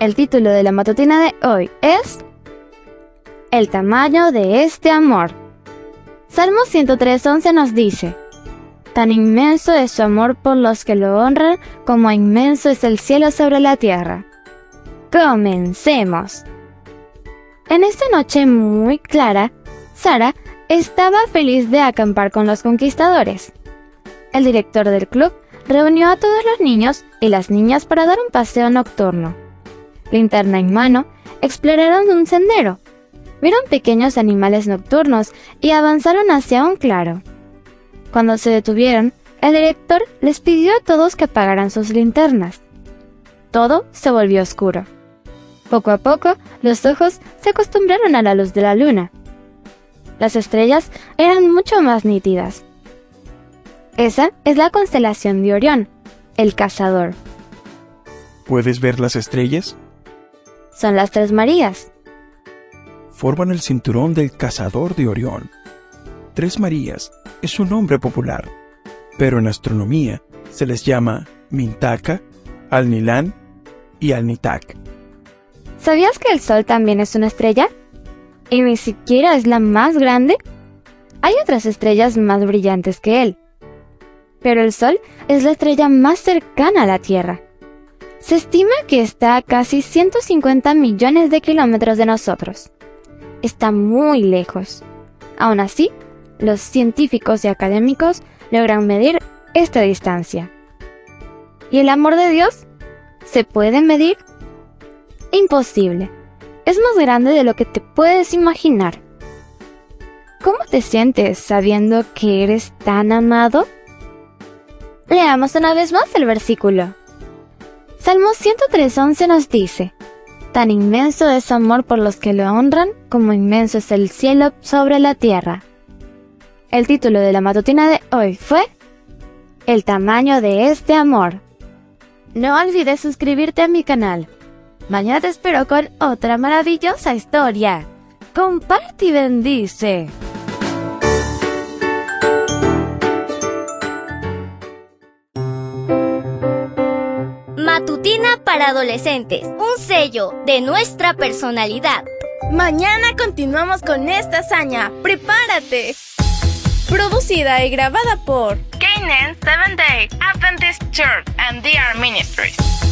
El título de la matutina de hoy es El tamaño de este amor. Salmo 103.11 nos dice, Tan inmenso es su amor por los que lo honran como inmenso es el cielo sobre la tierra. Comencemos. En esta noche muy clara, Sara estaba feliz de acampar con los conquistadores. El director del club reunió a todos los niños y las niñas para dar un paseo nocturno. Linterna en mano, exploraron un sendero. Vieron pequeños animales nocturnos y avanzaron hacia un claro. Cuando se detuvieron, el director les pidió a todos que apagaran sus linternas. Todo se volvió oscuro. Poco a poco, los ojos se acostumbraron a la luz de la luna. Las estrellas eran mucho más nítidas. Esa es la constelación de Orión, el cazador. ¿Puedes ver las estrellas? Son las tres Marías. Forman el cinturón del cazador de Orión. Tres Marías es un nombre popular, pero en astronomía se les llama Mintaka, Alnilán y Alnitak. ¿Sabías que el Sol también es una estrella? ¿Y ni siquiera es la más grande? Hay otras estrellas más brillantes que él. Pero el Sol es la estrella más cercana a la Tierra. Se estima que está a casi 150 millones de kilómetros de nosotros. Está muy lejos. Aún así, los científicos y académicos logran medir esta distancia. ¿Y el amor de Dios? ¿Se puede medir? Imposible. Es más grande de lo que te puedes imaginar. ¿Cómo te sientes sabiendo que eres tan amado? Leamos una vez más el versículo. Salmo 103.11 nos dice, Tan inmenso es su amor por los que lo honran como inmenso es el cielo sobre la tierra. El título de la matutina de hoy fue El tamaño de este amor. No olvides suscribirte a mi canal. Mañana te espero con otra maravillosa historia. Comparte y bendice. Matutina para adolescentes, un sello de nuestra personalidad. Mañana continuamos con esta hazaña. ¡Prepárate! Producida y grabada por Canaan Seventh Day Adventist Church and DR Ministries.